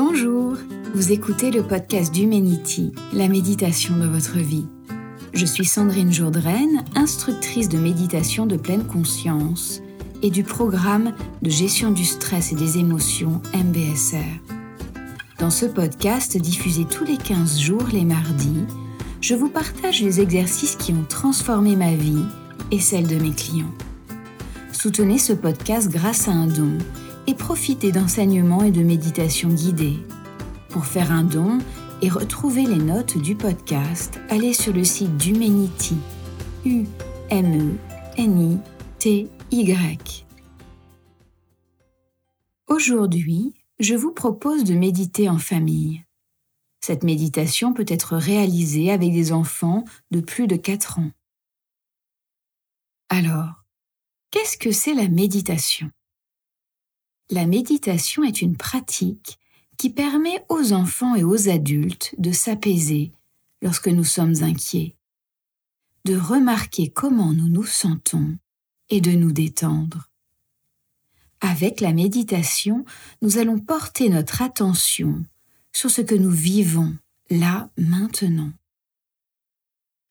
Bonjour, vous écoutez le podcast d'Humanity, la méditation de votre vie. Je suis Sandrine Jourdraine, instructrice de méditation de pleine conscience et du programme de gestion du stress et des émotions MBSR. Dans ce podcast diffusé tous les 15 jours les mardis, je vous partage les exercices qui ont transformé ma vie et celle de mes clients. Soutenez ce podcast grâce à un don et profitez d'enseignements et de méditations guidées. Pour faire un don et retrouver les notes du podcast, allez sur le site d'Humanity. U M E N I T Y. Aujourd'hui, je vous propose de méditer en famille. Cette méditation peut être réalisée avec des enfants de plus de 4 ans. Alors, qu'est-ce que c'est la méditation? La méditation est une pratique qui permet aux enfants et aux adultes de s'apaiser lorsque nous sommes inquiets, de remarquer comment nous nous sentons et de nous détendre. Avec la méditation, nous allons porter notre attention sur ce que nous vivons là maintenant.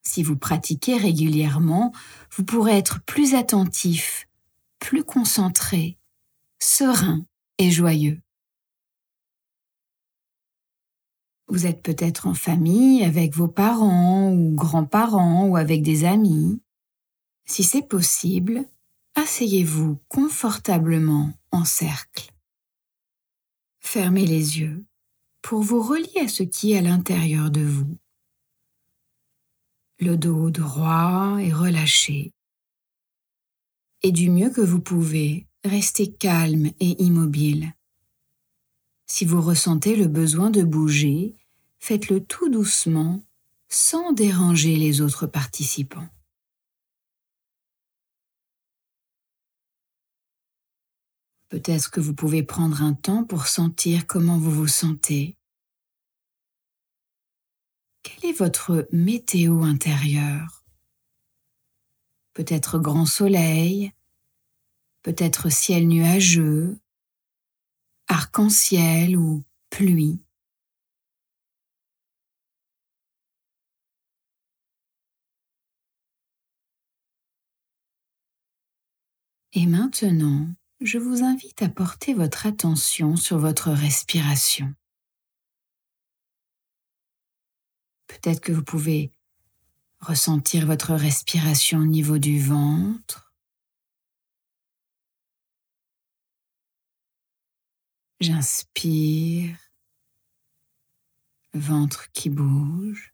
Si vous pratiquez régulièrement, vous pourrez être plus attentif, plus concentré, serein et joyeux. Vous êtes peut-être en famille avec vos parents ou grands-parents ou avec des amis. Si c'est possible, asseyez-vous confortablement en cercle. Fermez les yeux pour vous relier à ce qui est à l'intérieur de vous. Le dos droit et relâché. Et du mieux que vous pouvez, restez calme et immobile. Si vous ressentez le besoin de bouger, faites-le tout doucement, sans déranger les autres participants. Peut-être que vous pouvez prendre un temps pour sentir comment vous vous sentez. Quelle est votre météo intérieure? Peut-être grand soleil, peut-être ciel nuageux, arc-en-ciel ou pluie. Et maintenant, je vous invite à porter votre attention sur votre respiration. Peut-être que vous pouvez ressentir votre respiration au niveau du ventre. J'inspire, ventre qui bouge.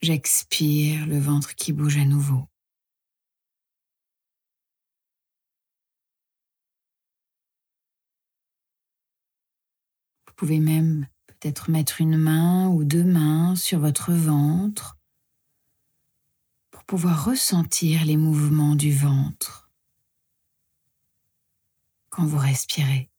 J'expire, le ventre qui bouge à nouveau. Vous pouvez même peut-être mettre une main ou deux mains sur votre ventre pour pouvoir ressentir les mouvements du ventre quand vous respirez.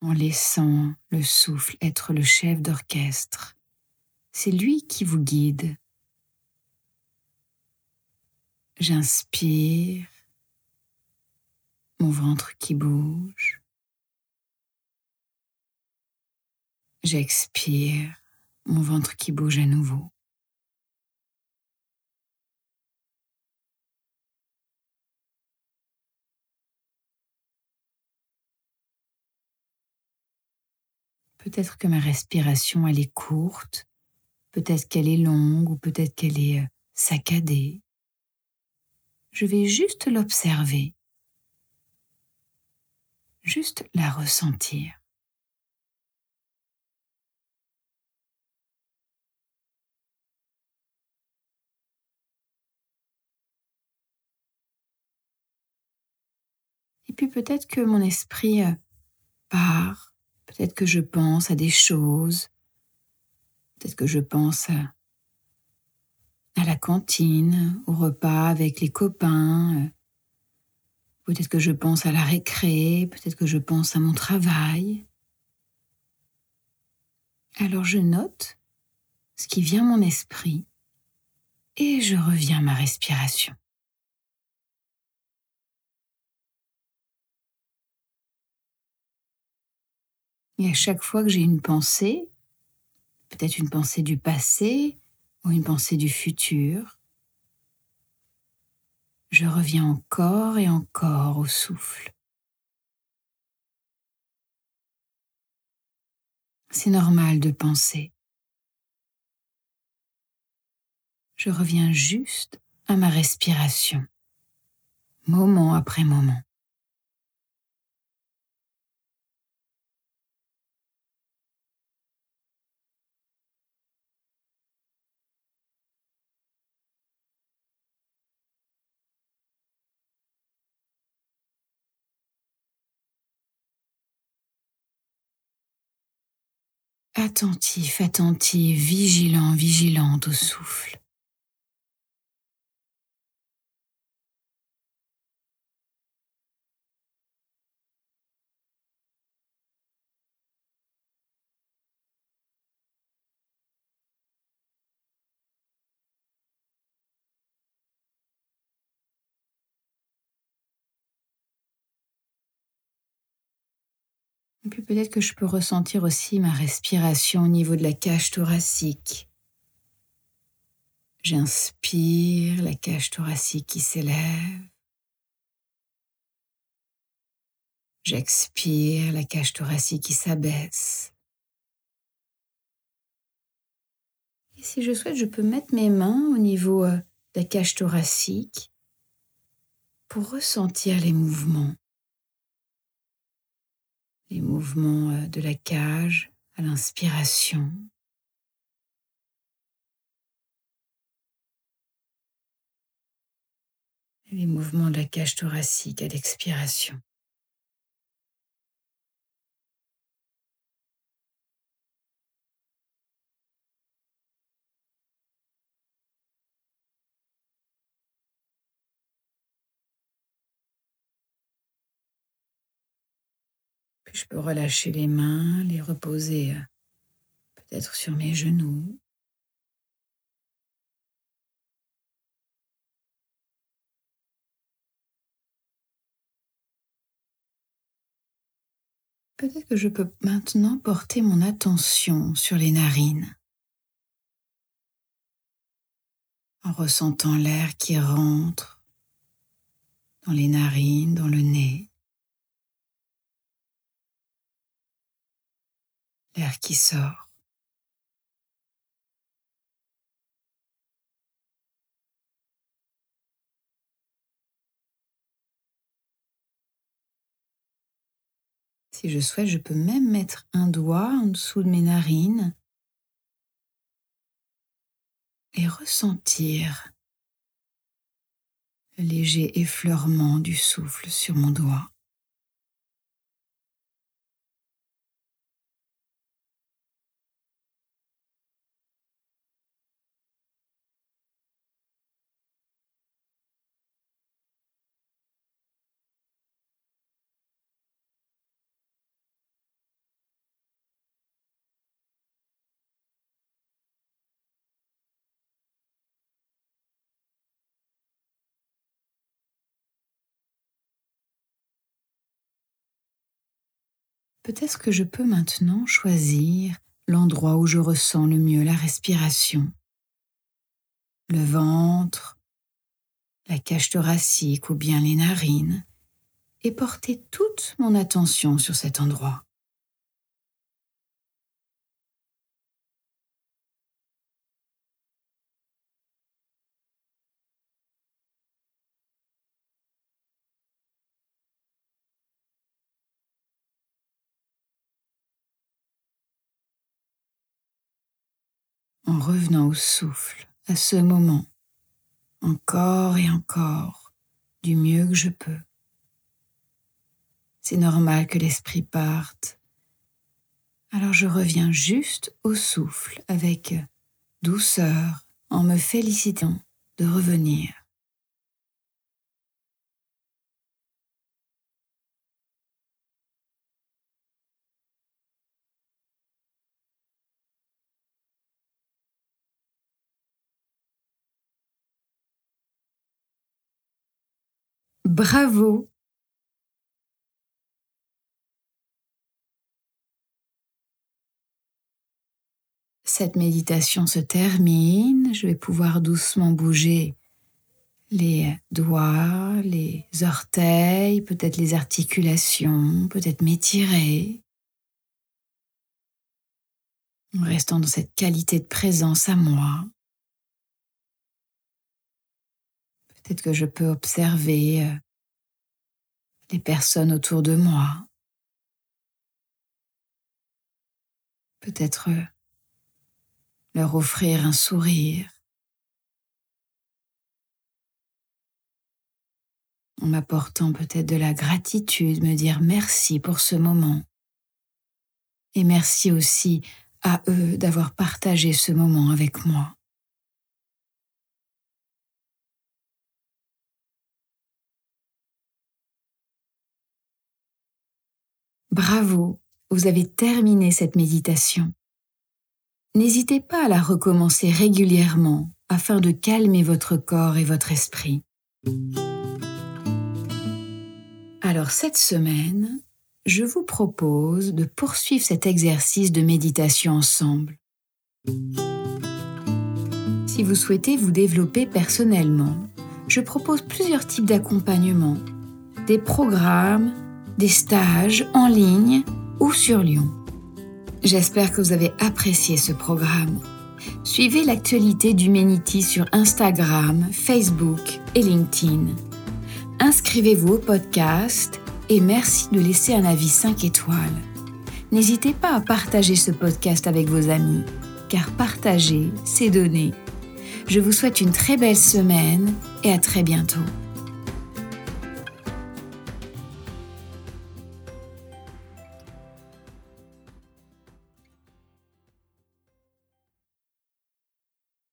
en laissant le souffle être le chef d'orchestre. C'est lui qui vous guide J'inspire, mon ventre qui bouge. J'expire, mon ventre qui bouge à nouveau. Peut-être que ma respiration, elle est courte, peut-être qu'elle est longue ou peut-être qu'elle est euh, saccadée je vais juste l'observer, juste la ressentir. Et puis peut-être que mon esprit euh, part, peut-être que je pense à des choses, peut-être que je pense à à la cantine, au repas avec les copains. Euh, peut-être que je pense à la récré, peut-être que je pense à mon travail. Alors je note ce qui vient à mon esprit et je reviens à ma respiration. Et à chaque fois que j'ai une pensée, peut-être une pensée du passé ou une pensée du futur, je reviens encore et encore au souffle. C'est normal de penser. Je reviens juste à ma respiration, moment après moment. Attentif, attentif, vigilant, vigilante au souffle. Et puis peut-être que je peux ressentir aussi ma respiration au niveau de la cage thoracique. J'inspire la cage thoracique qui s'élève. J'expire la cage thoracique qui s'abaisse. Et si je souhaite, je peux mettre mes mains au niveau euh, de la cage thoracique pour ressentir les mouvements les mouvements euh, de la cage à l'inspiration. Les mouvements de la cage thoracique à l'expiration. Je peux relâcher les mains, les reposer euh, peut-être sur mes genoux. Peut-être que je peux maintenant porter mon attention sur les narines, en ressentant l'air qui rentre dans les narines, dans le nez. L'air qui sort. Si je souhaite, je peux même mettre un doigt en dessous de mes narines et ressentir le léger effleurement du souffle sur mon doigt. Peut-être que je peux maintenant choisir l'endroit où je ressens le mieux la respiration. Le ventre, la cage thoracique ou bien les narines, et porter toute mon attention sur cet endroit. En revenant au souffle à ce moment, encore et encore, du mieux que je peux. C'est normal que l'esprit parte. Alors je reviens juste au souffle avec douceur en me félicitant de revenir. Bravo Cette méditation se termine, je vais pouvoir doucement bouger les doigts, les orteils, peut-être les articulations, peut-être m'étirer. En restant dans cette qualité de présence à moi. Peut-être que je peux observer euh, les personnes autour de moi. Peut-être euh, leur offrir un sourire. En m'apportant peut-être de la gratitude, me dire merci pour ce moment. Et merci aussi à eux d'avoir partagé ce moment avec moi. Bravo, vous avez terminé cette méditation n'hésitez pas à la recommencer régulièrement afin de calmer votre corps et votre esprit. Alors cette semaine, je vous propose de poursuivre cet exercice de méditation ensemble. Si vous souhaitez vous développer personnellement, je propose plusieurs types d'accompagnement, des programmes, des stages en ligne ou sur Lyon. J'espère que vous avez apprécié ce programme. Suivez l'actualité d'Humanity sur Instagram, Facebook et LinkedIn. Inscrivez-vous au podcast et merci de laisser un avis 5 étoiles. N'hésitez pas à partager ce podcast avec vos amis, car partager, c'est donner. Je vous souhaite une très belle semaine et à très bientôt.